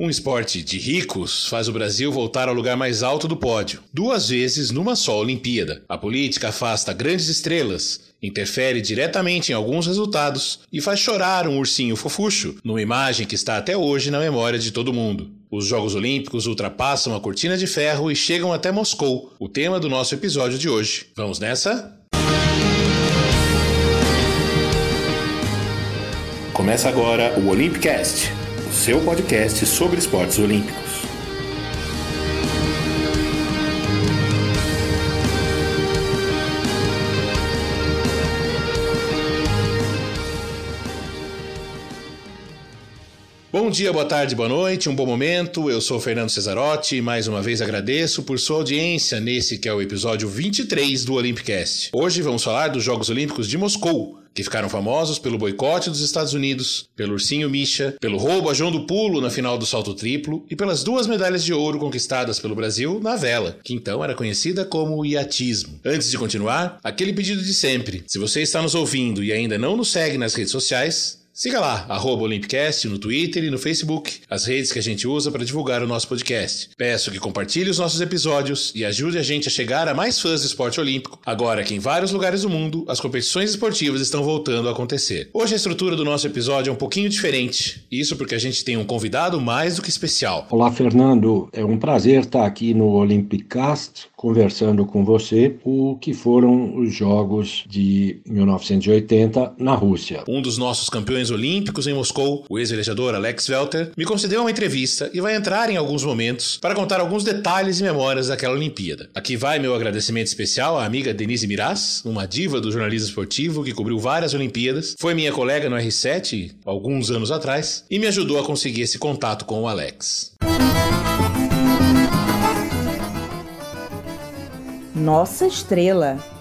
Um esporte de ricos faz o Brasil voltar ao lugar mais alto do pódio, duas vezes numa só Olimpíada. A política afasta grandes estrelas, interfere diretamente em alguns resultados e faz chorar um ursinho fofucho, numa imagem que está até hoje na memória de todo mundo. Os Jogos Olímpicos ultrapassam a cortina de ferro e chegam até Moscou, o tema do nosso episódio de hoje. Vamos nessa? Começa agora o Olympicast seu podcast sobre esportes olímpicos. Bom dia, boa tarde, boa noite, um bom momento. Eu sou Fernando Cesarotti e mais uma vez agradeço por sua audiência nesse que é o episódio 23 do Olympicast. Hoje vamos falar dos Jogos Olímpicos de Moscou, que ficaram famosos pelo boicote dos Estados Unidos, pelo ursinho Misha, pelo roubo a João do Pulo na final do salto triplo e pelas duas medalhas de ouro conquistadas pelo Brasil na vela, que então era conhecida como iatismo. Antes de continuar, aquele pedido de sempre. Se você está nos ouvindo e ainda não nos segue nas redes sociais, Siga lá, arroba Olympicast no Twitter e no Facebook, as redes que a gente usa para divulgar o nosso podcast. Peço que compartilhe os nossos episódios e ajude a gente a chegar a mais fãs do esporte olímpico, agora que em vários lugares do mundo as competições esportivas estão voltando a acontecer. Hoje a estrutura do nosso episódio é um pouquinho diferente, isso porque a gente tem um convidado mais do que especial. Olá, Fernando. É um prazer estar aqui no Olympicast conversando com você o que foram os Jogos de 1980 na Rússia. Um dos nossos campeões Olímpicos em Moscou, o ex-velejador Alex Welter, me concedeu uma entrevista e vai entrar em alguns momentos para contar alguns detalhes e memórias daquela Olimpíada. Aqui vai meu agradecimento especial à amiga Denise Miraz, uma diva do jornalismo esportivo que cobriu várias Olimpíadas, foi minha colega no R7 alguns anos atrás e me ajudou a conseguir esse contato com o Alex. Nossa estrela.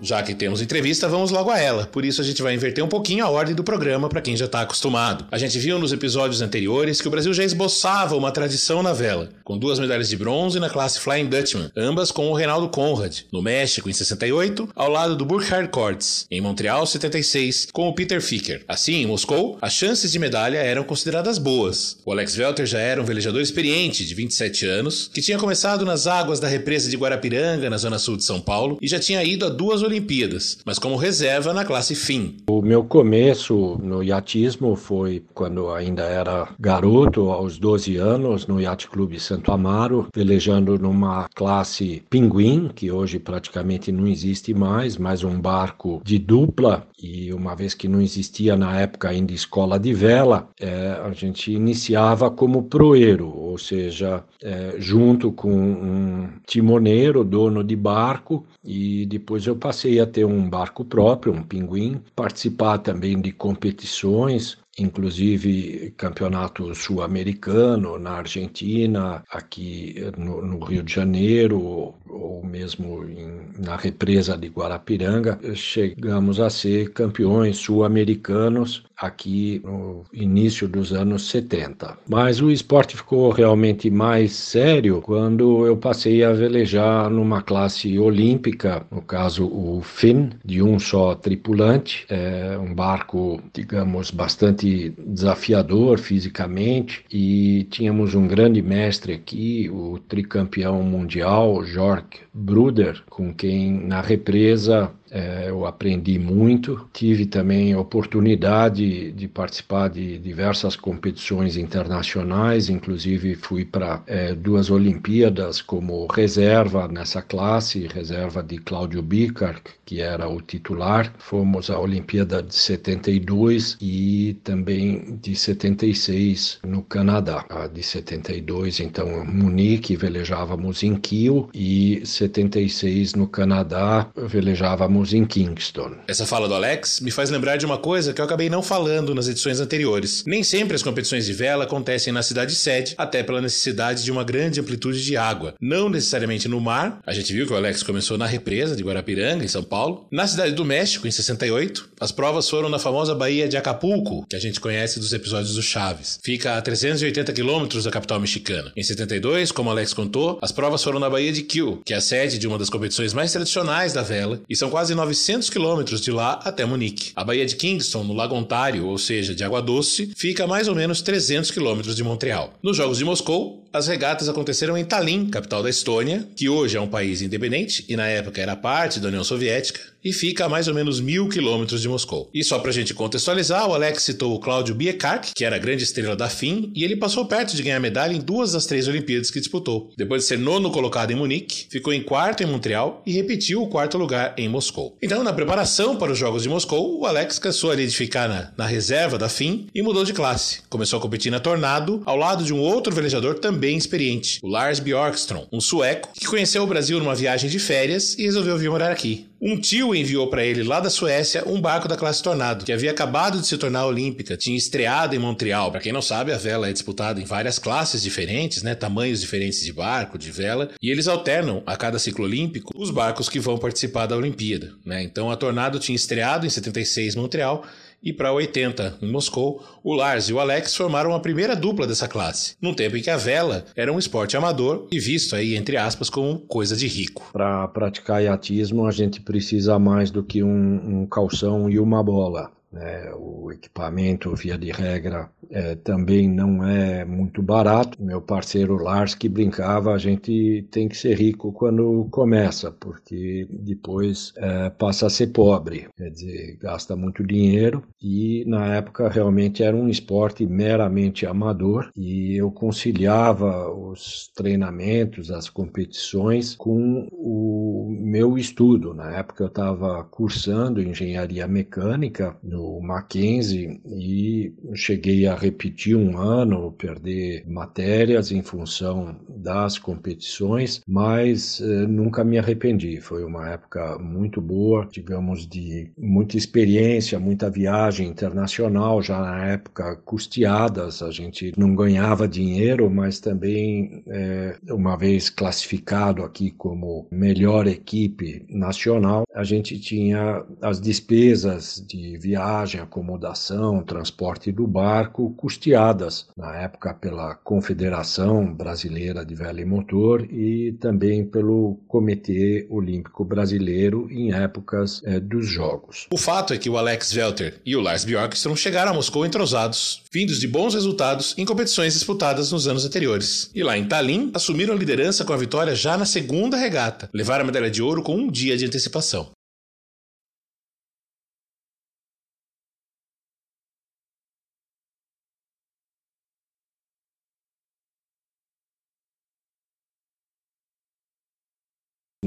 Já que temos entrevista, vamos logo a ela. Por isso a gente vai inverter um pouquinho a ordem do programa para quem já está acostumado. A gente viu nos episódios anteriores que o Brasil já esboçava uma tradição na vela, com duas medalhas de bronze na classe Flying Dutchman, ambas com o Reinaldo Conrad, no México em 68, ao lado do Burkhard Kortz, em Montreal 76, com o Peter Ficker. Assim, em Moscou, as chances de medalha eram consideradas boas. O Alex Welter já era um velejador experiente, de 27 anos, que tinha começado nas águas da represa de Guarapiranga, na zona sul de São Paulo, e já tinha ido a duas Olimpíadas, mas como reserva na classe fim. O meu começo no iatismo foi quando ainda era garoto, aos 12 anos, no Yacht Clube Santo Amaro, velejando numa classe pinguim, que hoje praticamente não existe mais, mas um barco de dupla, e uma vez que não existia na época ainda escola de vela, é, a gente iniciava como proeiro, ou seja, é, junto com um timoneiro, dono de barco, e depois eu passei a ter um barco próprio, um pinguim, participar também de competições, inclusive campeonato sul-americano na Argentina, aqui no, no, Rio de Janeiro, ou mesmo em, na represa de Guarapiranga, chegamos a ser campeões sul-americanos aqui no início dos anos 70. Mas o esporte ficou realmente mais sério quando eu passei a velejar numa classe olímpica, no caso o Finn, de um só tripulante, é um barco, digamos, bastante desafiador fisicamente e tínhamos um grande mestre aqui, o tricampeão mundial, Jorg Bruder, com quem na represa é, eu aprendi muito. Tive também a oportunidade de participar de diversas competições internacionais, inclusive fui para é, duas Olimpíadas como reserva nessa classe, reserva de Cláudio Bicar, que era o titular. Fomos à Olimpíada de 72 e também de 76 no Canadá. A de 72, então, Munique, velejávamos em Kiel e 76 no Canadá, velejávamos em Kingston. Essa fala do Alex me faz lembrar de uma coisa que eu acabei não falando nas edições anteriores. Nem sempre as competições de vela acontecem na cidade sede, até pela necessidade de uma grande amplitude de água. Não necessariamente no mar, a gente viu que o Alex começou na represa de Guarapiranga, em São Paulo, na cidade do México, em 68, As provas foram na famosa Baía de Acapulco, que a gente conhece dos episódios do Chaves. Fica a 380 quilômetros da capital mexicana. Em 72, como Alex contou, as provas foram na Baía de Kiel, que é a sede de uma das competições mais tradicionais da vela, e são quase 900 quilômetros de lá até Munique. A Baía de Kingston, no Lago Ontário, ou seja, de água doce, fica a mais ou menos 300 quilômetros de Montreal. Nos Jogos de Moscou, as regatas aconteceram em Tallinn, capital da Estônia, que hoje é um país independente e na época era parte da União Soviética, e fica a mais ou menos mil quilômetros de Moscou. E só pra gente contextualizar, o Alex citou o Cláudio Biekark, que era a grande estrela da FIM, e ele passou perto de ganhar medalha em duas das três Olimpíadas que disputou. Depois de ser nono colocado em Munique, ficou em quarto em Montreal e repetiu o quarto lugar em Moscou. Então, na preparação para os Jogos de Moscou, o Alex cansou ali de ficar na, na reserva da FIM e mudou de classe. Começou a competir na Tornado, ao lado de um outro velejador também experiente, o Lars Bjorkström, um sueco que conheceu o Brasil numa viagem de férias e resolveu vir morar aqui. Um tio enviou para ele lá da Suécia um barco da classe Tornado, que havia acabado de se tornar olímpica, tinha estreado em Montreal. Para quem não sabe, a vela é disputada em várias classes diferentes, né, tamanhos diferentes de barco, de vela, e eles alternam a cada ciclo olímpico os barcos que vão participar da Olimpíada, né? Então a Tornado tinha estreado em 76 em Montreal e para 80, em Moscou, o Lars e o Alex formaram a primeira dupla dessa classe, num tempo em que a vela era um esporte amador e visto aí, entre aspas, como coisa de rico. Para praticar iatismo, a gente precisa mais do que um, um calção e uma bola. Né? O equipamento, via de regra, é, também não é muito barato. Meu parceiro Lars que brincava, a gente tem que ser rico quando começa, porque depois é, passa a ser pobre, quer dizer, gasta muito dinheiro e na época realmente era um esporte meramente amador e eu conciliava os treinamentos, as competições com o meu estudo. Na época eu estava cursando engenharia mecânica no Mackenzie e cheguei a repetir um ano, perder matérias em função das competições, mas eh, nunca me arrependi. Foi uma época muito boa, digamos, de muita experiência, muita viagem internacional, já na época custeadas, a gente não ganhava dinheiro, mas também, eh, uma vez classificado aqui como melhor equipe nacional, a gente tinha as despesas de viagem viagem, acomodação, transporte do barco, custeadas na época pela Confederação Brasileira de Vela e Motor e também pelo Comitê Olímpico Brasileiro em épocas é, dos Jogos. O fato é que o Alex Welter e o Lars Bjorkström chegaram a Moscou entrosados, vindos de bons resultados em competições disputadas nos anos anteriores. E lá em Tallinn, assumiram a liderança com a vitória já na segunda regata, levaram a medalha de ouro com um dia de antecipação.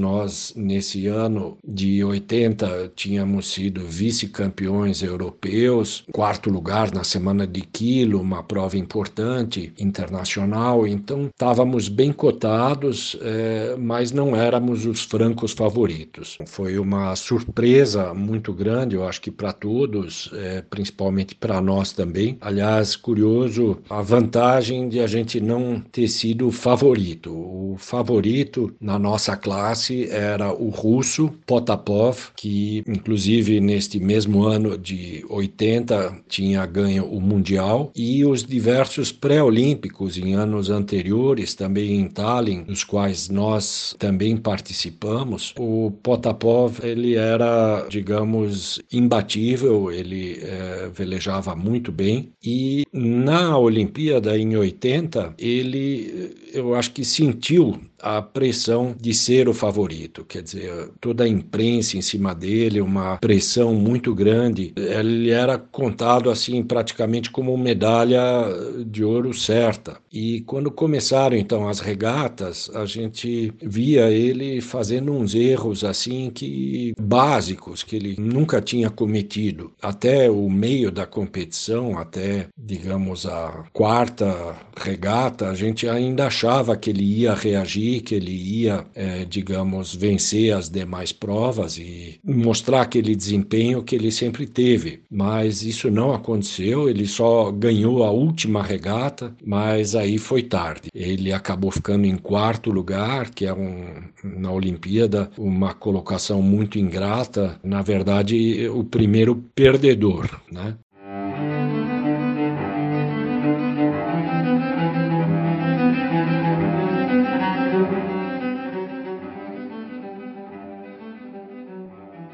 Nós, nesse ano de 80, tínhamos sido vice-campeões europeus, quarto lugar na Semana de Quilo, uma prova importante internacional, então estávamos bem cotados, é, mas não éramos os francos favoritos. Foi uma surpresa muito grande, eu acho que para todos, é, principalmente para nós também. Aliás, curioso a vantagem de a gente não ter sido o favorito. O favorito na nossa classe era o russo Potapov, que inclusive neste mesmo ano de 80 tinha ganho o Mundial, e os diversos pré-olímpicos em anos anteriores, também em Tallinn, nos quais nós também participamos. O Potapov ele era, digamos, imbatível, ele é, velejava muito bem, e na Olimpíada em 80 ele, eu acho que sentiu a pressão de ser o favorito. Quer dizer, toda a imprensa em cima dele, uma pressão muito grande. Ele era contado assim praticamente como medalha de ouro certa. E quando começaram então as regatas, a gente via ele fazendo uns erros assim que básicos que ele nunca tinha cometido. Até o meio da competição, até digamos a quarta regata, a gente ainda achava que ele ia reagir que ele ia, é, digamos, vencer as demais provas e mostrar aquele desempenho que ele sempre teve. Mas isso não aconteceu, ele só ganhou a última regata, mas aí foi tarde. Ele acabou ficando em quarto lugar, que é um, na Olimpíada uma colocação muito ingrata, na verdade, o primeiro perdedor, né?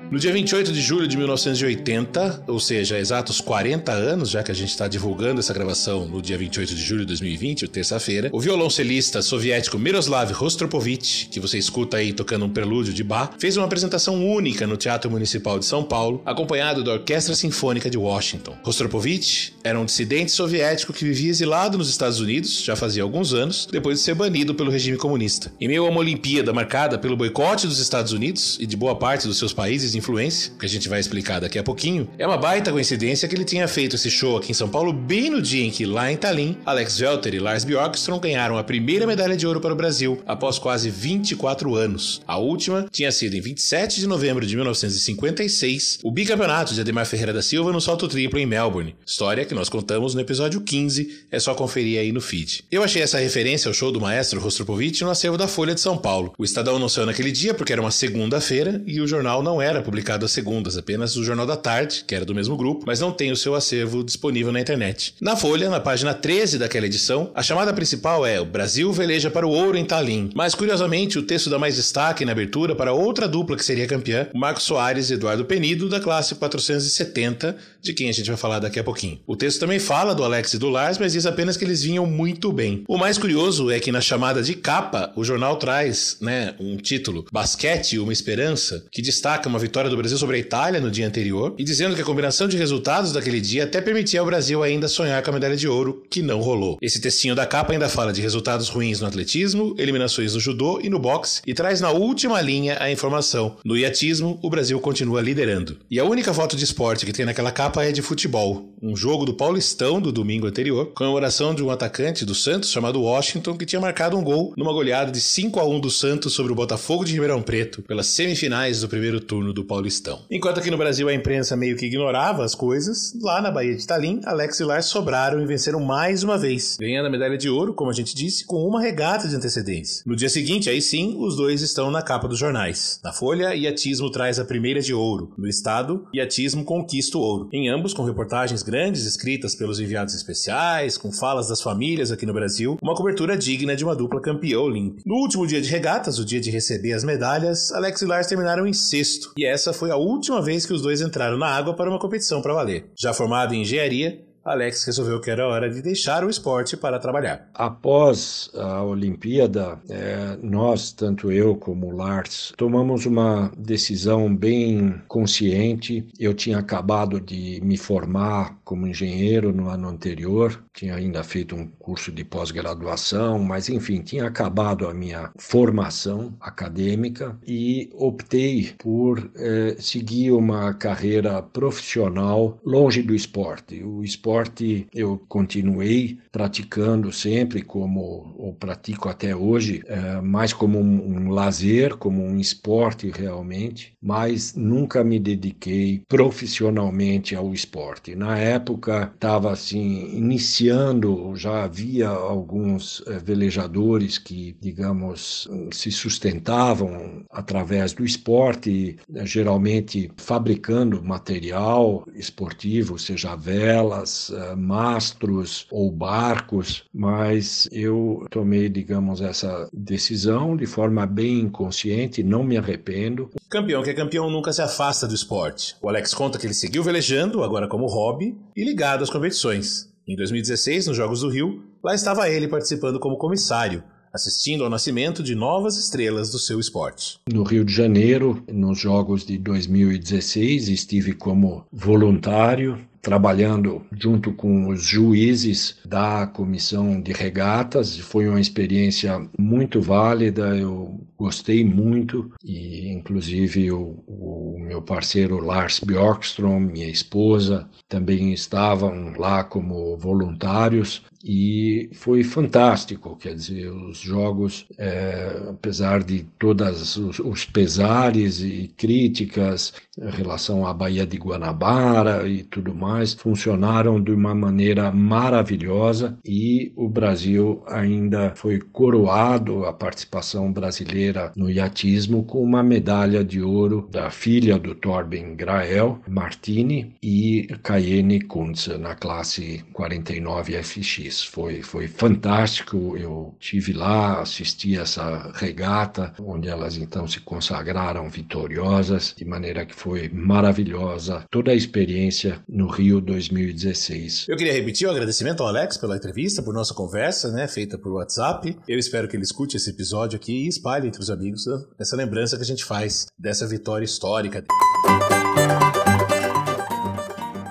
No dia 28 de julho de 1980, ou seja, exatos 40 anos, já que a gente está divulgando essa gravação no dia 28 de julho de 2020, terça-feira, o violoncelista soviético Miroslav Rostropovich, que você escuta aí tocando um prelúdio de Bach, fez uma apresentação única no Teatro Municipal de São Paulo, acompanhado da Orquestra Sinfônica de Washington. Rostropovich era um dissidente soviético que vivia exilado nos Estados Unidos já fazia alguns anos, depois de ser banido pelo regime comunista. Em meio a uma Olimpíada marcada pelo boicote dos Estados Unidos e de boa parte dos seus países influência, que a gente vai explicar daqui a pouquinho, é uma baita coincidência que ele tenha feito esse show aqui em São Paulo bem no dia em que, lá em Tallinn, Alex Welter e Lars Bjorkström ganharam a primeira medalha de ouro para o Brasil após quase 24 anos. A última tinha sido em 27 de novembro de 1956, o bicampeonato de Ademar Ferreira da Silva no salto triplo em Melbourne. História que nós contamos no episódio 15, é só conferir aí no feed. Eu achei essa referência ao show do maestro Rostropovich no acervo da Folha de São Paulo. O Estadão não saiu naquele dia porque era uma segunda-feira e o jornal não era publicado às segundas, apenas o Jornal da Tarde, que era do mesmo grupo, mas não tem o seu acervo disponível na internet. Na Folha, na página 13 daquela edição, a chamada principal é O Brasil veleja para o ouro em Tallinn. Mas, curiosamente, o texto dá mais destaque na abertura para outra dupla que seria campeã, Marcos Soares e Eduardo Penido, da classe 470, de quem a gente vai falar daqui a pouquinho. O texto também fala do Alex e do Lars, mas diz apenas que eles vinham muito bem. O mais curioso é que na chamada de capa, o jornal traz né, um título, Basquete, uma esperança, que destaca uma vitória do Brasil sobre a Itália no dia anterior e dizendo que a combinação de resultados daquele dia até permitia ao Brasil ainda sonhar com a medalha de ouro, que não rolou. Esse textinho da capa ainda fala de resultados ruins no atletismo, eliminações no judô e no boxe e traz na última linha a informação: no iatismo, o Brasil continua liderando. E a única foto de esporte que tem naquela capa é de futebol, um jogo do Paulistão do domingo anterior, comemoração de um atacante do Santos chamado Washington que tinha marcado um gol numa goleada de 5 a 1 do Santos sobre o Botafogo de Ribeirão Preto pelas semifinais do primeiro turno do Paulistão. Enquanto aqui no Brasil a imprensa meio que ignorava as coisas, lá na Bahia de Talim, Alex e Lars sobraram e venceram mais uma vez, ganhando a medalha de ouro, como a gente disse, com uma regata de antecedência. No dia seguinte, aí sim, os dois estão na capa dos jornais. Na Folha, Iatismo traz a primeira de ouro. No Estado, Iatismo conquista o ouro. Em ambos, com reportagens grandes escritas pelos enviados especiais, com falas das famílias aqui no Brasil, uma cobertura digna de uma dupla campeã olímpica. No último dia de regatas, o dia de receber as medalhas, Alex e Lars terminaram em sexto, e essa essa foi a última vez que os dois entraram na água para uma competição para valer. Já formado em engenharia, Alex resolveu que era hora de deixar o esporte para trabalhar. Após a Olimpíada, é, nós, tanto eu como o Lars, tomamos uma decisão bem consciente. Eu tinha acabado de me formar como engenheiro no ano anterior, tinha ainda feito um curso de pós-graduação, mas enfim, tinha acabado a minha formação acadêmica e optei por é, seguir uma carreira profissional longe do esporte. O esporte eu continuei praticando sempre, como ou pratico até hoje, é, mais como um, um lazer, como um esporte realmente, mas nunca me dediquei profissionalmente ao esporte. Na época estava assim iniciando, já havia alguns é, velejadores que, digamos, se sustentavam através do esporte, geralmente fabricando material esportivo, seja velas, uh, mastros ou barcos, mas eu tomei, digamos, essa decisão de forma bem inconsciente, não me arrependo. Campeão que é campeão nunca se afasta do esporte. O Alex conta que ele seguiu velejando, agora como hobby, e ligado às competições. Em 2016, nos Jogos do Rio, lá estava ele participando como comissário, assistindo ao nascimento de novas estrelas do seu esporte. No Rio de Janeiro, nos Jogos de 2016, estive como voluntário trabalhando junto com os juízes da comissão de regatas. Foi uma experiência muito válida, eu gostei muito e, inclusive, o, o meu parceiro Lars Bjorkström, minha esposa, também estavam lá como voluntários e foi fantástico. Quer dizer, os jogos, é, apesar de todos os, os, pesares e críticas em relação à Baía de Guanabara e tudo mais, funcionaram de uma maneira maravilhosa e o Brasil ainda foi coroado a participação brasileira no iatismo com uma medalha de ouro da filha do Torben Grael, Martini, e Cayenne Kuntz na classe 49 FX. Foi, foi fantástico, eu tive lá, assisti essa regata, onde elas então se consagraram vitoriosas, de maneira que foi maravilhosa toda a experiência no Rio 2016. Eu queria repetir o agradecimento ao Alex pela entrevista, por nossa conversa, né, feita por WhatsApp. Eu espero que ele escute esse episódio aqui e espalhe entre os amigos essa lembrança que a gente faz dessa vitória histórica.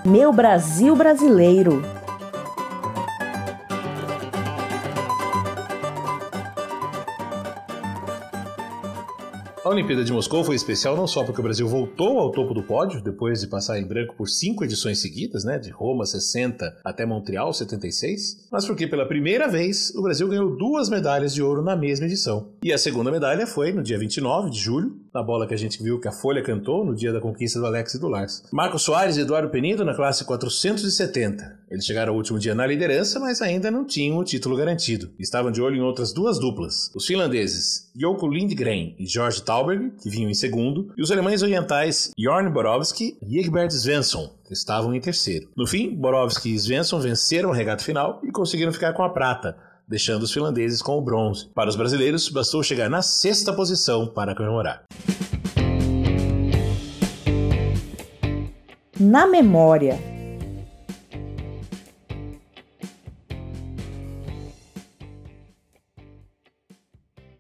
Meu Brasil brasileiro. A Olimpíada de Moscou foi especial não só porque o Brasil voltou ao topo do pódio, depois de passar em branco por cinco edições seguidas, né, de Roma 60 até Montreal 76, mas porque pela primeira vez o Brasil ganhou duas medalhas de ouro na mesma edição. E a segunda medalha foi no dia 29 de julho, na bola que a gente viu que a Folha cantou no dia da conquista do Alex e do Lars. Marcos Soares e Eduardo Penido na classe 470. Eles chegaram ao último dia na liderança, mas ainda não tinham o título garantido. Estavam de olho em outras duas duplas, os finlandeses Joko Lindgren e George Tauberg, que vinham em segundo, e os alemães orientais Jorn Borowski e Egbert Svensson, que estavam em terceiro. No fim, Borowski e Svensson venceram a regata final e conseguiram ficar com a prata, deixando os finlandeses com o bronze. Para os brasileiros, bastou chegar na sexta posição para comemorar. Na memória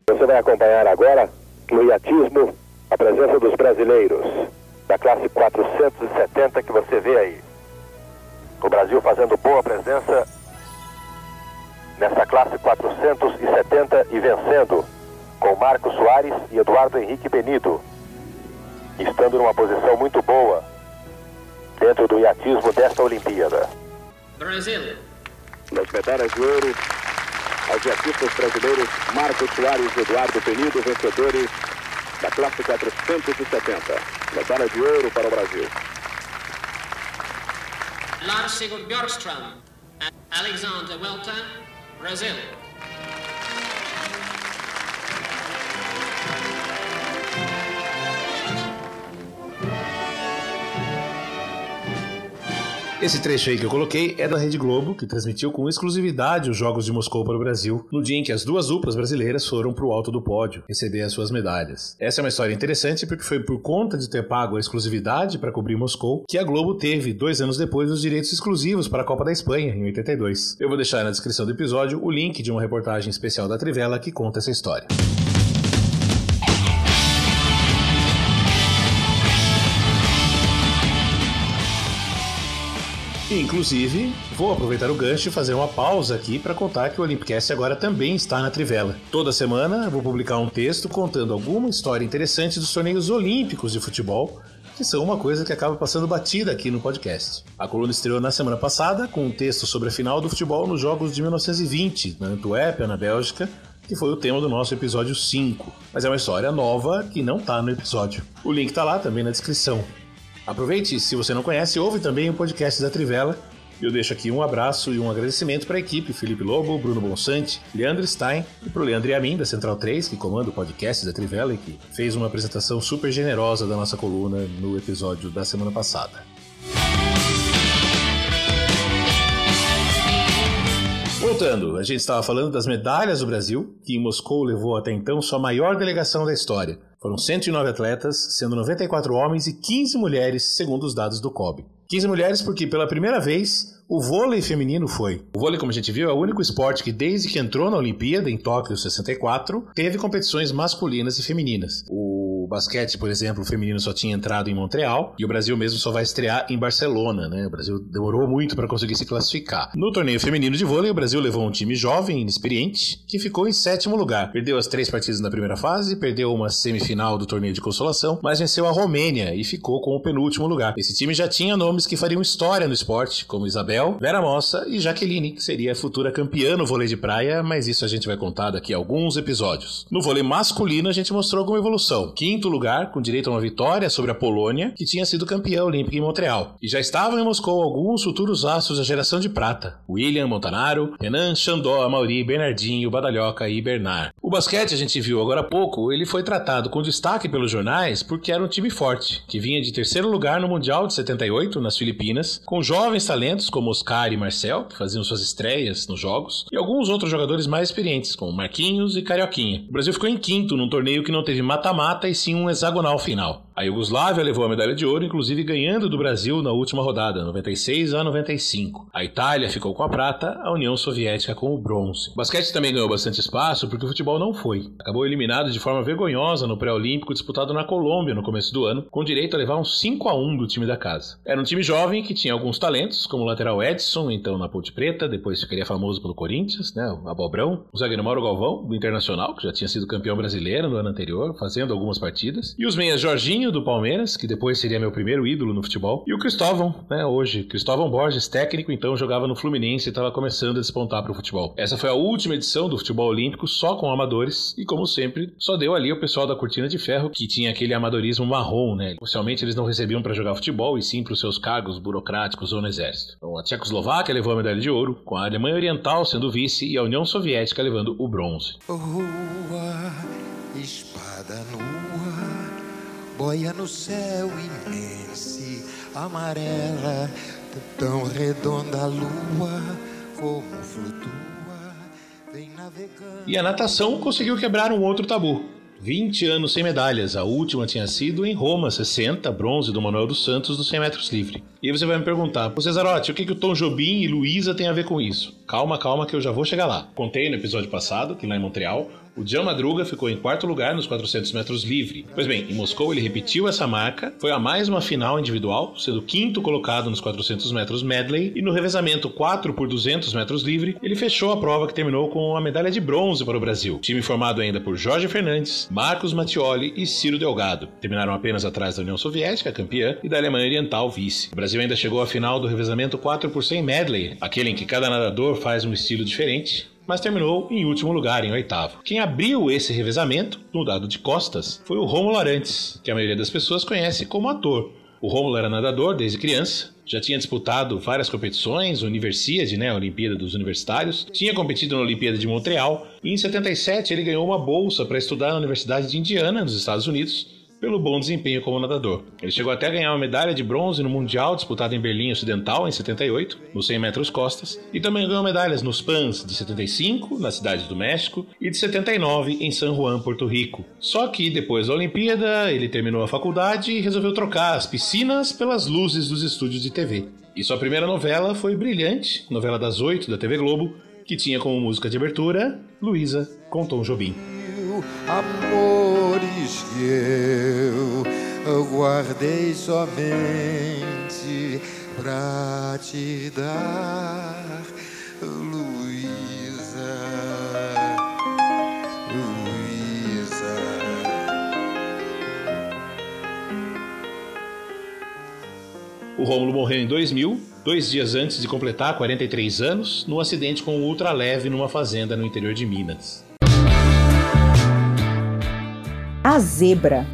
Você vai acompanhar agora, no iatismo, a presença dos brasileiros da classe 470 que você vê aí. O Brasil fazendo boa presença nessa classe 470 e vencendo com Marcos Soares e Eduardo Henrique Benido, estando numa posição muito boa dentro do iatismo desta Olimpíada. Brasil. Nas medalhas de ouro, aos iatistas brasileiros Marcos Soares e Eduardo Penido, vencedores da classe 470. Medalha de ouro para o Brasil. Lars Sigurd Bjorkström, Alexander Welter, Brasil. Esse trecho aí que eu coloquei é da Rede Globo, que transmitiu com exclusividade os Jogos de Moscou para o Brasil, no dia em que as duas duplas brasileiras foram para o alto do pódio receber as suas medalhas. Essa é uma história interessante porque foi por conta de ter pago a exclusividade para cobrir Moscou que a Globo teve, dois anos depois, os direitos exclusivos para a Copa da Espanha, em 82. Eu vou deixar na descrição do episódio o link de uma reportagem especial da Trivela que conta essa história. Inclusive, vou aproveitar o gancho e fazer uma pausa aqui para contar que o Olympicast agora também está na Trivela. Toda semana vou publicar um texto contando alguma história interessante dos torneios olímpicos de futebol, que são uma coisa que acaba passando batida aqui no podcast. A coluna estreou na semana passada com um texto sobre a final do futebol nos Jogos de 1920, na Antuérpia, na Bélgica, que foi o tema do nosso episódio 5. Mas é uma história nova que não está no episódio. O link está lá também na descrição. Aproveite, se você não conhece, ouve também o podcast da Trivela. Eu deixo aqui um abraço e um agradecimento para a equipe Felipe Lobo, Bruno Bonsante, Leandro Stein e para o Leandro Yamin, da Central 3, que comanda o podcast da Trivela e que fez uma apresentação super generosa da nossa coluna no episódio da semana passada. Voltando, a gente estava falando das medalhas do Brasil, que em Moscou levou até então sua maior delegação da história. Foram 109 atletas, sendo 94 homens e 15 mulheres, segundo os dados do COB. 15 mulheres porque, pela primeira vez, o vôlei feminino foi. O vôlei, como a gente viu, é o único esporte que, desde que entrou na Olimpíada, em Tóquio 64, teve competições masculinas e femininas. O basquete, por exemplo, o feminino só tinha entrado em Montreal e o Brasil mesmo só vai estrear em Barcelona, né? O Brasil demorou muito para conseguir se classificar. No torneio feminino de vôlei, o Brasil levou um time jovem, inexperiente, que ficou em sétimo lugar. Perdeu as três partidas na primeira fase, perdeu uma semifinal do torneio de consolação, mas venceu a Romênia e ficou com o penúltimo lugar. Esse time já tinha nomes que fariam história no esporte, como Isabel, Vera Mossa e Jaqueline, que seria a futura campeã no vôlei de praia, mas isso a gente vai contar daqui a alguns episódios. No vôlei masculino, a gente mostrou alguma evolução. Quinto lugar, com direito a uma vitória sobre a Polônia, que tinha sido campeã olímpica em Montreal. E já estavam em Moscou alguns futuros astros da geração de prata: William Montanaro, Renan Xandó, Mauri, Bernardinho, Badalhoca e Bernard. O basquete a gente viu agora há pouco, ele foi tratado com destaque pelos jornais porque era um time forte, que vinha de terceiro lugar no Mundial de 78 nas Filipinas, com jovens talentos como Oscar e Marcel, que faziam suas estreias nos jogos, e alguns outros jogadores mais experientes, como Marquinhos e Carioquinha. O Brasil ficou em quinto num torneio que não teve mata-mata e sim um hexagonal final. A Iugoslávia levou a medalha de ouro, inclusive ganhando do Brasil na última rodada, 96 a 95. A Itália ficou com a prata, a União Soviética com o bronze. O basquete também ganhou bastante espaço porque o futebol não foi. Acabou eliminado de forma vergonhosa no pré-olímpico disputado na Colômbia no começo do ano, com direito a levar um 5 a 1 do time da casa. Era um time jovem que tinha alguns talentos, como o lateral Edson, então na Ponte Preta, depois ficaria famoso pelo Corinthians, né, o Abobrão, o zagueiro Mauro Galvão, do Internacional, que já tinha sido campeão brasileiro no ano anterior, fazendo algumas partidas, e os meias Jorginho do Palmeiras, que depois seria meu primeiro ídolo no futebol, e o Cristóvão, né, hoje, Cristóvão Borges, técnico, então jogava no Fluminense e estava começando a despontar para o futebol. Essa foi a última edição do futebol olímpico só com amadores e como sempre, só deu ali o pessoal da cortina de ferro que tinha aquele amadorismo marrom, né? Oficialmente eles não recebiam para jogar futebol e sim para os seus cargos burocráticos ou no exército. Então, a Tchecoslováquia levou a medalha de ouro, com a Alemanha Oriental sendo vice e a União Soviética levando o bronze. Rua, espada nua, boia no céu imenso, amarela, tão redonda a lua, como flutua, vem navegando. E a natação conseguiu quebrar um outro tabu. 20 anos sem medalhas, a última tinha sido em Roma, 60, bronze do Manuel dos Santos dos 100 metros livre. E aí você vai me perguntar, pô Cesarotti, o que, que o Tom Jobim e Luísa têm a ver com isso? Calma, calma que eu já vou chegar lá. Contei no episódio passado que lá em Montreal, o Jean Madruga ficou em quarto lugar nos 400 metros livre. Pois bem, em Moscou ele repetiu essa marca, foi a mais uma final individual, sendo quinto colocado nos 400 metros medley, e no revezamento 4 por 200 metros livre, ele fechou a prova que terminou com a medalha de bronze para o Brasil. Time formado ainda por Jorge Fernandes, Marcos Mattioli e Ciro Delgado. Terminaram apenas atrás da União Soviética, campeã, e da Alemanha Oriental, vice. O Brasil ainda chegou à final do revezamento 4 por 100 medley, aquele em que cada nadador faz um estilo diferente, mas terminou em último lugar, em oitavo. Quem abriu esse revezamento, no dado de costas, foi o Rômulo Arantes, que a maioria das pessoas conhece como ator. O Rômulo era nadador desde criança, já tinha disputado várias competições, Universiade, né, Olimpíada dos Universitários, tinha competido na Olimpíada de Montreal e em 77 ele ganhou uma bolsa para estudar na Universidade de Indiana, nos Estados Unidos, pelo bom desempenho como nadador. Ele chegou até a ganhar uma medalha de bronze no Mundial disputado em Berlim Ocidental em 78, nos 100 metros costas, e também ganhou medalhas nos PANs de 75, na cidade do México, e de 79 em San Juan, Porto Rico. Só que depois da Olimpíada, ele terminou a faculdade e resolveu trocar as piscinas pelas luzes dos estúdios de TV. E sua primeira novela foi Brilhante, novela das oito da TV Globo, que tinha como música de abertura Luísa com Tom Jobim. Amores que eu guardei somente pra te dar, Luísa, Luísa. O Rômulo morreu em 2000, dois dias antes de completar 43 anos, num acidente com um ultraleve numa fazenda no interior de Minas. A zebra.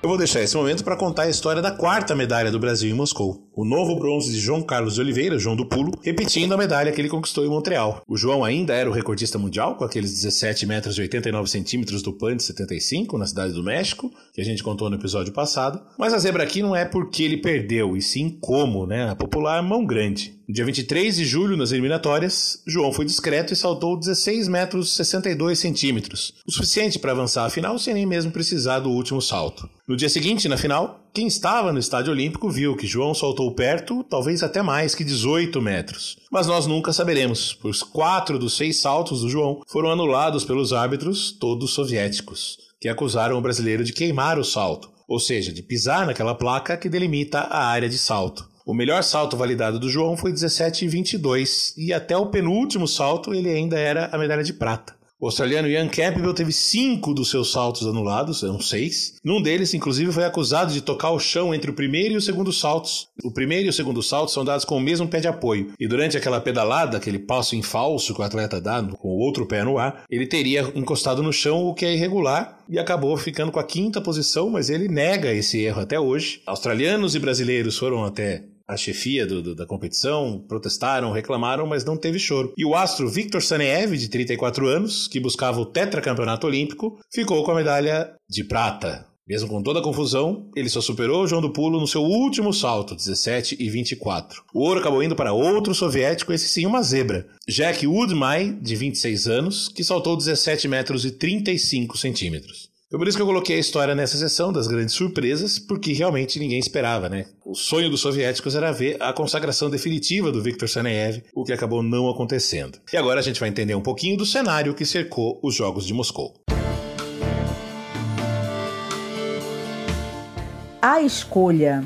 Eu vou deixar esse momento para contar a história da quarta medalha do Brasil em Moscou. O novo bronze de João Carlos de Oliveira, João do Pulo, repetindo a medalha que ele conquistou em Montreal. O João ainda era o recordista mundial, com aqueles 17 metros e 89 centímetros do PAN de 75, na cidade do México, que a gente contou no episódio passado. Mas a zebra aqui não é porque ele perdeu, e sim como, né? A popular mão grande. No dia 23 de julho, nas eliminatórias, João foi discreto e saltou 16 metros 62 centímetros, o suficiente para avançar a final sem nem mesmo precisar do último salto. No dia seguinte, na final, quem estava no Estádio Olímpico viu que João soltou perto, talvez até mais que 18 metros. Mas nós nunca saberemos, pois quatro dos seis saltos do João foram anulados pelos árbitros, todos soviéticos, que acusaram o brasileiro de queimar o salto, ou seja, de pisar naquela placa que delimita a área de salto. O melhor salto validado do João foi 17,22 e até o penúltimo salto ele ainda era a medalha de prata. O australiano Ian Campbell teve cinco dos seus saltos anulados, eram seis. Num deles, inclusive, foi acusado de tocar o chão entre o primeiro e o segundo saltos. O primeiro e o segundo salto são dados com o mesmo pé de apoio. E durante aquela pedalada, aquele passo em falso que o atleta dá com o outro pé no ar, ele teria encostado no chão, o que é irregular, e acabou ficando com a quinta posição, mas ele nega esse erro até hoje. Australianos e brasileiros foram até a chefia do, do, da competição, protestaram, reclamaram, mas não teve choro. E o astro Victor Saneev, de 34 anos, que buscava o tetracampeonato olímpico, ficou com a medalha de prata. Mesmo com toda a confusão, ele só superou o João do Pulo no seu último salto, 17 e 24. O ouro acabou indo para outro soviético, esse sim uma zebra. Jack Woodmai, de 26 anos, que saltou 17 metros e 35 centímetros. Foi por isso que eu coloquei a história nessa sessão das grandes surpresas, porque realmente ninguém esperava, né? O sonho dos soviéticos era ver a consagração definitiva do Viktor Saneev, o que acabou não acontecendo. E agora a gente vai entender um pouquinho do cenário que cercou os Jogos de Moscou. A escolha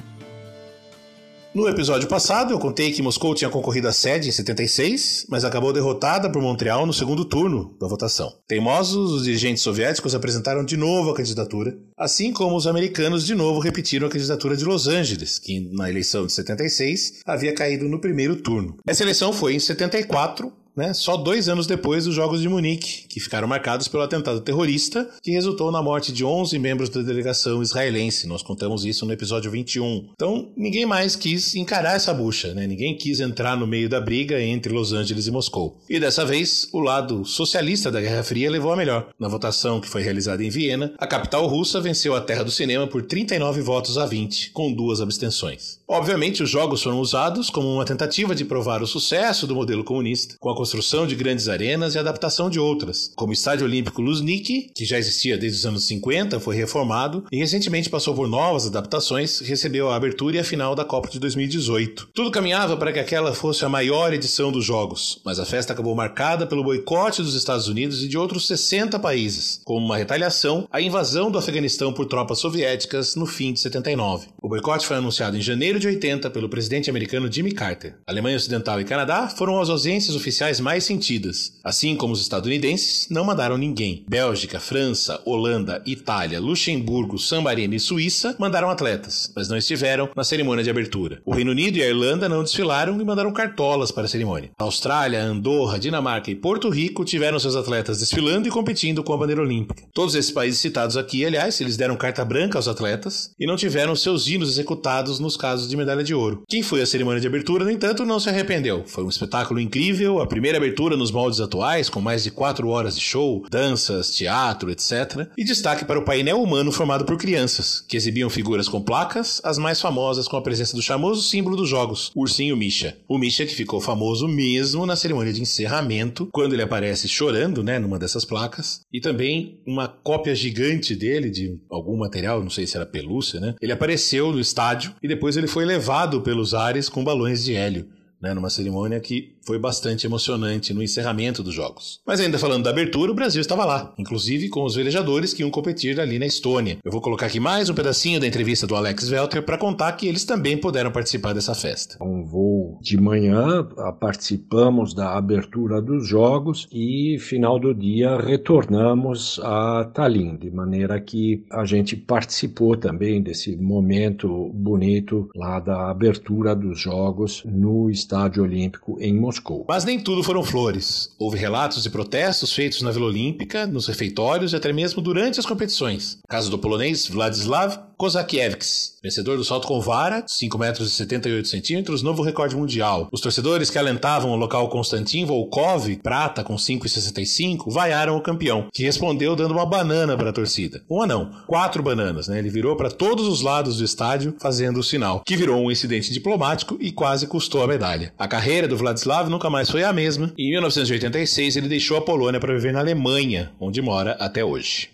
no episódio passado, eu contei que Moscou tinha concorrido à sede em 76, mas acabou derrotada por Montreal no segundo turno da votação. Teimosos, os dirigentes soviéticos apresentaram de novo a candidatura, assim como os americanos de novo repetiram a candidatura de Los Angeles, que na eleição de 76 havia caído no primeiro turno. Essa eleição foi em 74, né, só dois anos depois dos Jogos de Munique, que ficaram marcados pelo atentado terrorista que resultou na morte de 11 membros da delegação israelense. Nós contamos isso no episódio 21. Então, ninguém mais quis encarar essa bucha, né? ninguém quis entrar no meio da briga entre Los Angeles e Moscou. E dessa vez, o lado socialista da Guerra Fria levou a melhor. Na votação que foi realizada em Viena, a capital russa venceu a terra do cinema por 39 votos a 20, com duas abstenções. Obviamente, os jogos foram usados como uma tentativa de provar o sucesso do modelo comunista, com a construção de grandes arenas e adaptação de outras, como o Estádio Olímpico Luzhniki, que já existia desde os anos 50, foi reformado e recentemente passou por novas adaptações recebeu a abertura e a final da Copa de 2018. Tudo caminhava para que aquela fosse a maior edição dos Jogos, mas a festa acabou marcada pelo boicote dos Estados Unidos e de outros 60 países, como uma retaliação à invasão do Afeganistão por tropas soviéticas no fim de 79. O boicote foi anunciado em janeiro de 80 pelo presidente americano Jimmy Carter. Alemanha Ocidental e Canadá foram as ausências oficiais mais sentidas. Assim como os estadunidenses, não mandaram ninguém. Bélgica, França, Holanda, Itália, Luxemburgo, San Marino e Suíça mandaram atletas, mas não estiveram na cerimônia de abertura. O Reino Unido e a Irlanda não desfilaram e mandaram cartolas para a cerimônia. A Austrália, Andorra, Dinamarca e Porto Rico tiveram seus atletas desfilando e competindo com a bandeira olímpica. Todos esses países citados aqui, aliás, eles deram carta branca aos atletas e não tiveram seus hinos executados nos casos de medalha de ouro. Quem foi à cerimônia de abertura, no entanto, não se arrependeu. Foi um espetáculo incrível, a primeira primeira abertura nos moldes atuais, com mais de 4 horas de show, danças, teatro, etc. E destaque para o painel humano formado por crianças, que exibiam figuras com placas, as mais famosas com a presença do famoso símbolo dos jogos, o ursinho Misha. O Misha que ficou famoso mesmo na cerimônia de encerramento, quando ele aparece chorando, né, numa dessas placas, e também uma cópia gigante dele, de algum material, não sei se era pelúcia, né? Ele apareceu no estádio e depois ele foi levado pelos ares com balões de hélio. Né, numa cerimônia que foi bastante emocionante no encerramento dos jogos. Mas ainda falando da abertura, o Brasil estava lá, inclusive com os velejadores que iam competir ali na Estônia. Eu vou colocar aqui mais um pedacinho da entrevista do Alex Welter para contar que eles também puderam participar dessa festa. Um voo de manhã, participamos da abertura dos jogos e final do dia retornamos a Tallinn, de maneira que a gente participou também desse momento bonito lá da abertura dos jogos no Estádio Olímpico em Moscou. Moscou. Mas nem tudo foram flores. Houve relatos de protestos feitos na Vila Olímpica, nos refeitórios e até mesmo durante as competições. Caso do polonês Vladislav Kozakiewicz, vencedor do salto com vara, 5 metros e 78 centímetros, novo recorde mundial. Os torcedores que alentavam o local Konstantin Volkov, prata com 5,65, vaiaram o campeão, que respondeu dando uma banana para a torcida. Uma não, quatro bananas, né? Ele virou para todos os lados do estádio fazendo o sinal, que virou um incidente diplomático e quase custou a medalha. A carreira do Vladislav nunca mais foi a mesma, em 1986 ele deixou a Polônia para viver na Alemanha, onde mora até hoje.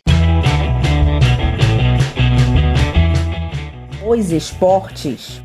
Os esportes.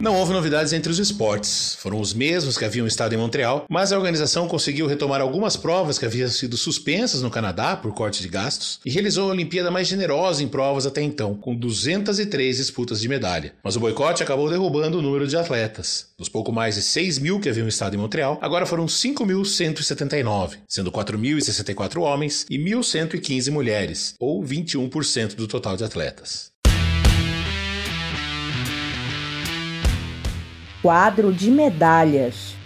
Não houve novidades entre os esportes. Foram os mesmos que haviam estado em Montreal, mas a organização conseguiu retomar algumas provas que haviam sido suspensas no Canadá por corte de gastos e realizou a Olimpíada mais generosa em provas até então, com 203 disputas de medalha. Mas o boicote acabou derrubando o número de atletas. Dos pouco mais de 6 mil que haviam estado em Montreal, agora foram 5.179, sendo 4.064 homens e 1.115 mulheres, ou 21% do total de atletas. Quadro de medalhas.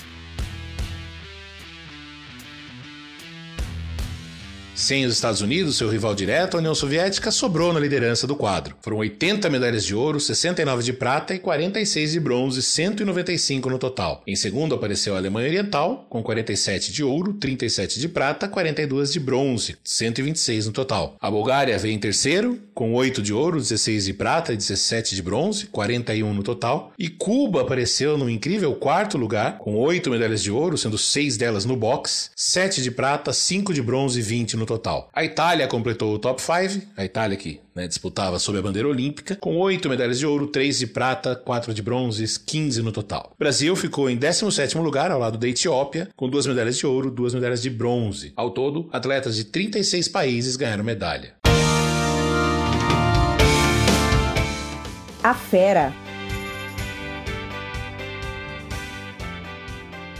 Sem os Estados Unidos, seu rival direto, a União Soviética sobrou na liderança do quadro. Foram 80 medalhas de ouro, 69 de prata e 46 de bronze, 195 no total. Em segundo apareceu a Alemanha Oriental, com 47 de ouro, 37 de prata, 42 de bronze, 126 no total. A Bulgária veio em terceiro, com 8 de ouro, 16 de prata e 17 de bronze, 41 no total. E Cuba apareceu no incrível quarto lugar, com 8 medalhas de ouro, sendo 6 delas no boxe, 7 de prata, 5 de bronze e 20 no total. A Itália completou o top 5, a Itália que né, disputava sob a bandeira olímpica, com 8 medalhas de ouro, 3 de prata, 4 de bronze, 15 no total. O Brasil ficou em 17º lugar ao lado da Etiópia, com 2 medalhas de ouro, 2 medalhas de bronze. Ao todo, atletas de 36 países ganharam medalha. A fera.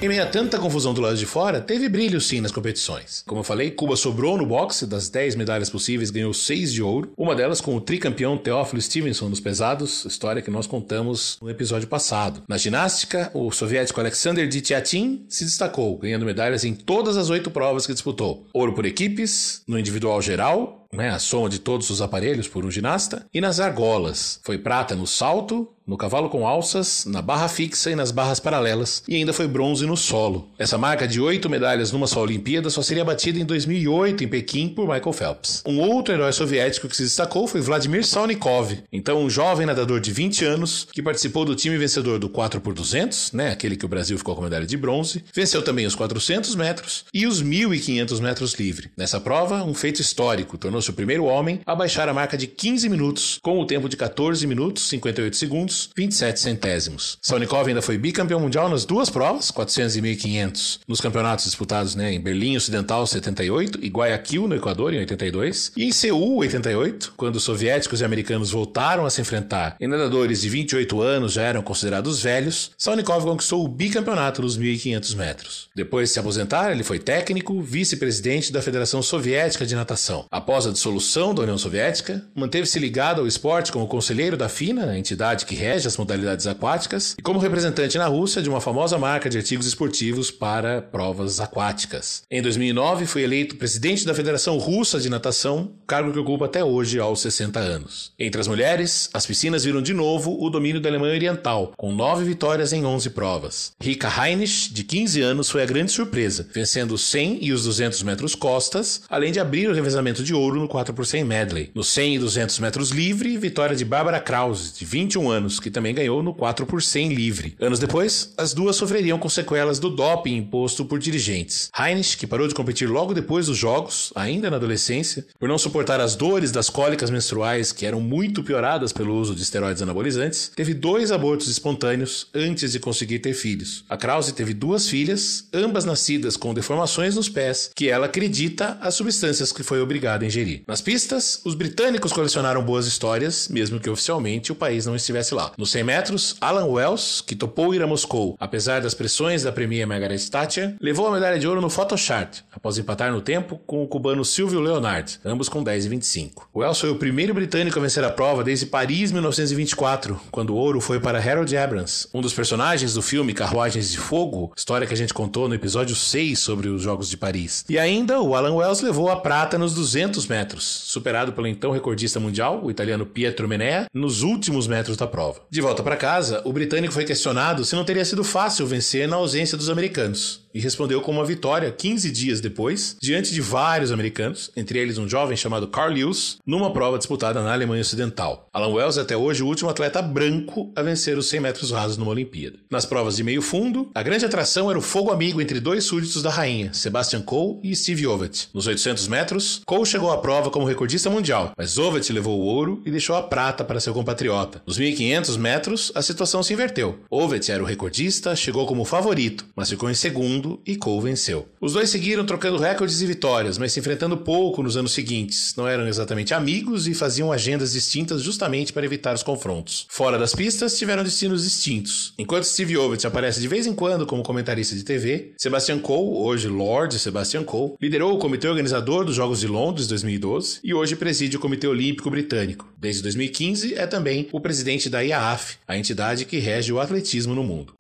Em meio a tanta confusão do lado de fora, teve brilho sim nas competições. Como eu falei, Cuba sobrou no boxe, das 10 medalhas possíveis, ganhou 6 de ouro, uma delas com o tricampeão Teófilo Stevenson nos pesados, história que nós contamos no episódio passado. Na ginástica, o soviético Alexander Dityatin se destacou, ganhando medalhas em todas as oito provas que disputou. Ouro por equipes, no individual geral, né, a soma de todos os aparelhos por um ginasta, e nas argolas. Foi prata no salto, no cavalo com alças, na barra fixa e nas barras paralelas, e ainda foi bronze no solo. Essa marca de oito medalhas numa só Olimpíada só seria batida em 2008 em Pequim por Michael Phelps. Um outro herói soviético que se destacou foi Vladimir Salnikov, então um jovem nadador de 20 anos que participou do time vencedor do 4 por 200, né, aquele que o Brasil ficou com medalha de bronze, venceu também os 400 metros e os 1.500 metros livre. Nessa prova, um feito histórico, tornou-se o primeiro homem a baixar a marca de 15 minutos, com o tempo de 14 minutos 58 segundos 27 centésimos. Salnikov ainda foi bicampeão mundial nas duas provas, 400 e 1500, nos campeonatos disputados né, em Berlim Ocidental 78 e Guayaquil no Equador em 82, e em Seul 88, quando os soviéticos e americanos voltaram a se enfrentar e nadadores de 28 anos já eram considerados velhos, Salnikov conquistou o bicampeonato nos 1500 metros. Depois de se aposentar, ele foi técnico, vice-presidente da Federação Soviética de Natação. Após a dissolução da União Soviética, manteve-se ligado ao esporte como conselheiro da FINA, a entidade que rege as modalidades aquáticas, e como representante na Rússia de uma famosa marca de artigos esportivos para provas aquáticas. Em 2009, foi eleito presidente da Federação Russa de Natação, cargo que ocupa até hoje aos 60 anos. Entre as mulheres, as piscinas viram de novo o domínio da Alemanha Oriental, com nove vitórias em 11 provas. Rika Heinrich, de 15 anos, foi a grande surpresa, vencendo os 100 e os 200 metros costas, além de abrir o revezamento de ouro no 4 por 100 medley. No 100 e 200 metros livre, vitória de Barbara Krause, de 21 anos, que também ganhou no 4 por 100 livre. Anos depois, as duas sofreriam com sequelas do doping imposto por dirigentes. Heinrich, que parou de competir logo depois dos jogos, ainda na adolescência, por não suportar as dores das cólicas menstruais que eram muito pioradas pelo uso de esteroides anabolizantes, teve dois abortos espontâneos antes de conseguir ter filhos. A Krause teve duas filhas, ambas nascidas com deformações nos pés, que ela acredita as substâncias que foi obrigada a ingerir. Nas pistas, os britânicos colecionaram boas histórias, mesmo que oficialmente o país não estivesse lá. Nos 100 metros, Alan Wells, que topou ir a Moscou, apesar das pressões da Premier Margaret Thatcher, levou a medalha de ouro no Photochart, após empatar no tempo com o cubano Silvio Leonard, ambos com 10 e 25. Wells foi o primeiro britânico a vencer a prova desde Paris 1924, quando o ouro foi para Harold Abrams, um dos personagens do filme Carruagens de Fogo, história que a gente contou no episódio 6 sobre os Jogos de Paris. E ainda, o Alan Wells levou a prata nos 200 metros, superado pelo então recordista mundial, o italiano Pietro Menea, nos últimos metros da prova. De volta para casa, o britânico foi questionado se não teria sido fácil vencer na ausência dos americanos. E respondeu com uma vitória 15 dias depois, diante de vários americanos, entre eles um jovem chamado Carl Lewis, numa prova disputada na Alemanha Ocidental. Alan Wells é até hoje o último atleta branco a vencer os 100 metros rasos numa Olimpíada. Nas provas de meio fundo, a grande atração era o fogo amigo entre dois súditos da rainha, Sebastian Coe e Steve Ovett. Nos 800 metros, Coe chegou à prova como recordista mundial, mas Ovett levou o ouro e deixou a prata para seu compatriota. Nos 1500 metros, a situação se inverteu. Ovett era o recordista, chegou como favorito, mas ficou em segundo e Cole venceu. Os dois seguiram trocando recordes e vitórias, mas se enfrentando pouco nos anos seguintes. Não eram exatamente amigos e faziam agendas distintas justamente para evitar os confrontos. Fora das pistas, tiveram destinos distintos. Enquanto Steve Ovett aparece de vez em quando como comentarista de TV, Sebastian Coe, hoje Lord Sebastian Coe, liderou o comitê organizador dos Jogos de Londres 2012 e hoje preside o Comitê Olímpico Britânico. Desde 2015 é também o presidente da IAAF, a entidade que rege o atletismo no mundo.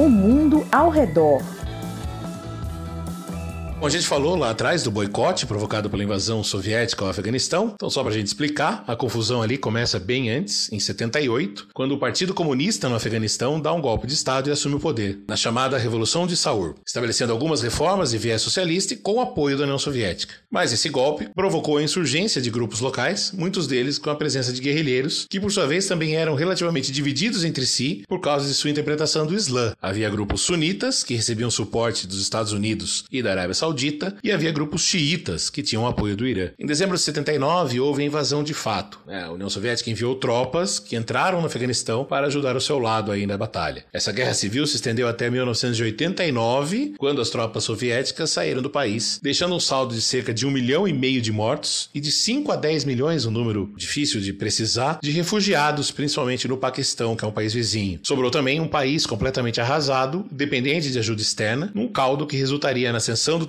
O mundo ao redor. Bom, a gente falou lá atrás do boicote provocado pela invasão soviética ao Afeganistão. Então, só para a gente explicar, a confusão ali começa bem antes, em 78, quando o Partido Comunista no Afeganistão dá um golpe de Estado e assume o poder, na chamada Revolução de Saur, estabelecendo algumas reformas de viés socialista e com apoio da União Soviética. Mas esse golpe provocou a insurgência de grupos locais, muitos deles com a presença de guerrilheiros, que por sua vez também eram relativamente divididos entre si por causa de sua interpretação do Islã. Havia grupos sunitas, que recebiam suporte dos Estados Unidos e da Arábia Saudita, Saudita e havia grupos xiitas que tinham apoio do Irã. Em dezembro de 79 houve a invasão de fato. É, a União Soviética enviou tropas que entraram no Afeganistão para ajudar o seu lado aí na batalha. Essa guerra civil se estendeu até 1989, quando as tropas soviéticas saíram do país, deixando um saldo de cerca de um milhão e meio de mortos e de 5 a 10 milhões, um número difícil de precisar, de refugiados, principalmente no Paquistão, que é um país vizinho. Sobrou também um país completamente arrasado, dependente de ajuda externa, num caldo que resultaria na ascensão do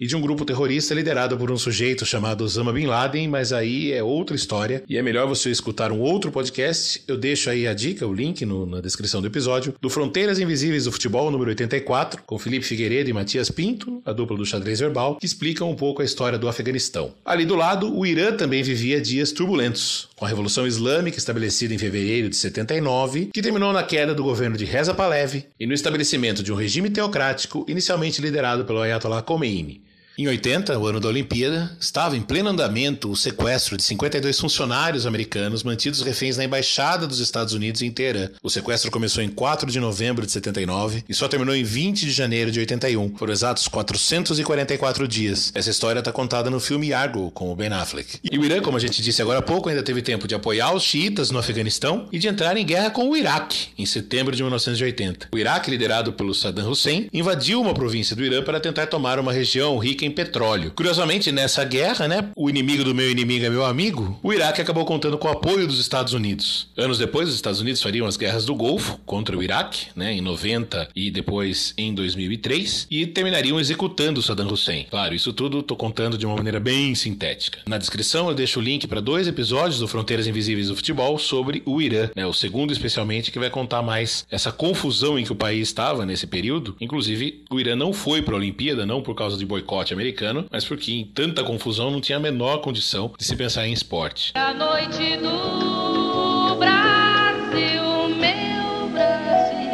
e de um grupo terrorista liderado por um sujeito chamado Osama Bin Laden, mas aí é outra história e é melhor você escutar um outro podcast. Eu deixo aí a dica, o link no, na descrição do episódio, do Fronteiras Invisíveis do Futebol, número 84, com Felipe Figueiredo e Matias Pinto, a dupla do xadrez verbal, que explicam um pouco a história do Afeganistão. Ali do lado, o Irã também vivia dias turbulentos, com a Revolução Islâmica estabelecida em fevereiro de 79, que terminou na queda do governo de Reza Pahlavi e no estabelecimento de um regime teocrático inicialmente liderado pelo Ayatollah Khomeini. ими. Em 80, o ano da Olimpíada, estava em pleno andamento o sequestro de 52 funcionários americanos mantidos reféns na embaixada dos Estados Unidos em Teherã. O sequestro começou em 4 de novembro de 79 e só terminou em 20 de janeiro de 81. Foram exatos 444 dias. Essa história está contada no filme Argo, com o Ben Affleck. E o Irã, como a gente disse agora há pouco, ainda teve tempo de apoiar os xiitas no Afeganistão e de entrar em guerra com o Iraque, em setembro de 1980. O Iraque, liderado pelo Saddam Hussein, invadiu uma província do Irã para tentar tomar uma região rica em petróleo. Curiosamente, nessa guerra, né, o inimigo do meu inimigo é meu amigo, o Iraque acabou contando com o apoio dos Estados Unidos. Anos depois, os Estados Unidos fariam as guerras do Golfo contra o Iraque, né, em 90 e depois em 2003, e terminariam executando Saddam Hussein. Claro, isso tudo tô contando de uma maneira bem sintética. Na descrição eu deixo o link para dois episódios do Fronteiras Invisíveis do Futebol sobre o Irã, né, o segundo especialmente que vai contar mais essa confusão em que o país estava nesse período. Inclusive, o Irã não foi para a Olimpíada não por causa de boicote americano, mas porque em tanta confusão não tinha a menor condição de se pensar em esporte. A noite do Brasil, meu Brasil,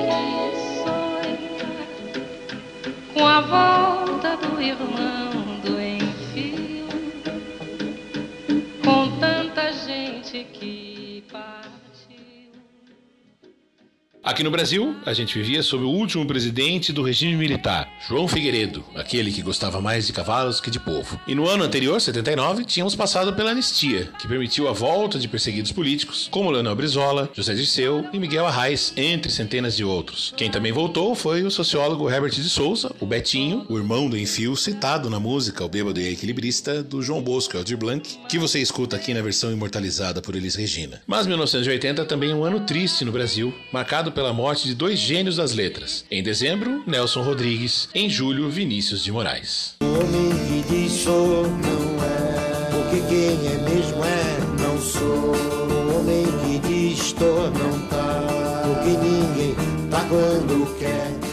que sonha com a volta do irmão Aqui no Brasil, a gente vivia sob o último presidente do regime militar, João Figueiredo, aquele que gostava mais de cavalos que de povo. E no ano anterior, 79, tínhamos passado pela anistia, que permitiu a volta de perseguidos políticos, como Leonel Brizola, José Dirceu e Miguel Arraes, entre centenas de outros. Quem também voltou foi o sociólogo Herbert de Souza, o Betinho, o irmão do Enfio citado na música O Bêbado e a Equilibrista, do João Bosco e Aldir Blanc, que você escuta aqui na versão imortalizada por Elis Regina. Mas 1980 também é um ano triste no Brasil, marcado pela morte de dois gênios das letras. Em dezembro, Nelson Rodrigues. Em julho, Vinícius de Moraes. O homem que diz sou não é, porque quem é mesmo é não sou. O homem que diz tô não tá, porque ninguém tá quando quer.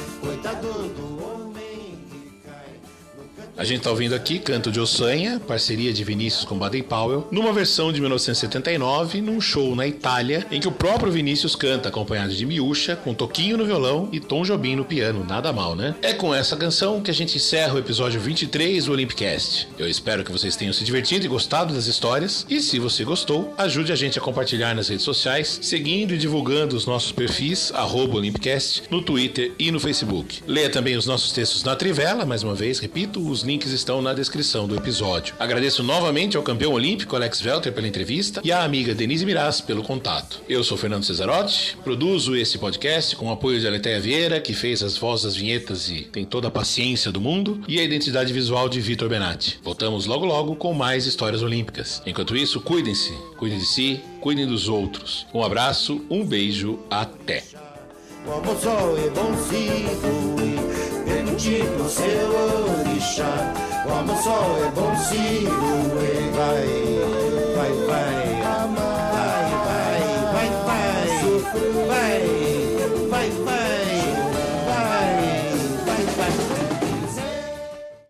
A gente tá ouvindo aqui Canto de Ossanha, parceria de Vinícius com Baden Powell, numa versão de 1979, num show na Itália, em que o próprio Vinícius canta acompanhado de Miúcha, com Toquinho no violão e Tom Jobim no piano. Nada mal, né? É com essa canção que a gente encerra o episódio 23 do Olympicast. Eu espero que vocês tenham se divertido e gostado das histórias. E se você gostou, ajude a gente a compartilhar nas redes sociais, seguindo e divulgando os nossos perfis, arroba Olympicast, no Twitter e no Facebook. Leia também os nossos textos na Trivela, mais uma vez, repito, os links estão na descrição do episódio. Agradeço novamente ao campeão olímpico Alex Welter pela entrevista e à amiga Denise Miraz pelo contato. Eu sou Fernando Cesarotti, produzo esse podcast com o apoio de Aleteia Vieira, que fez as vozes das vinhetas e tem toda a paciência do mundo, e a identidade visual de Vitor Benatti. Voltamos logo logo com mais histórias olímpicas. Enquanto isso, cuidem-se, cuidem de si, cuidem dos outros. Um abraço, um beijo, até! Como sou e pro seu orixá Como sou e bonzinho e vai, vai, vai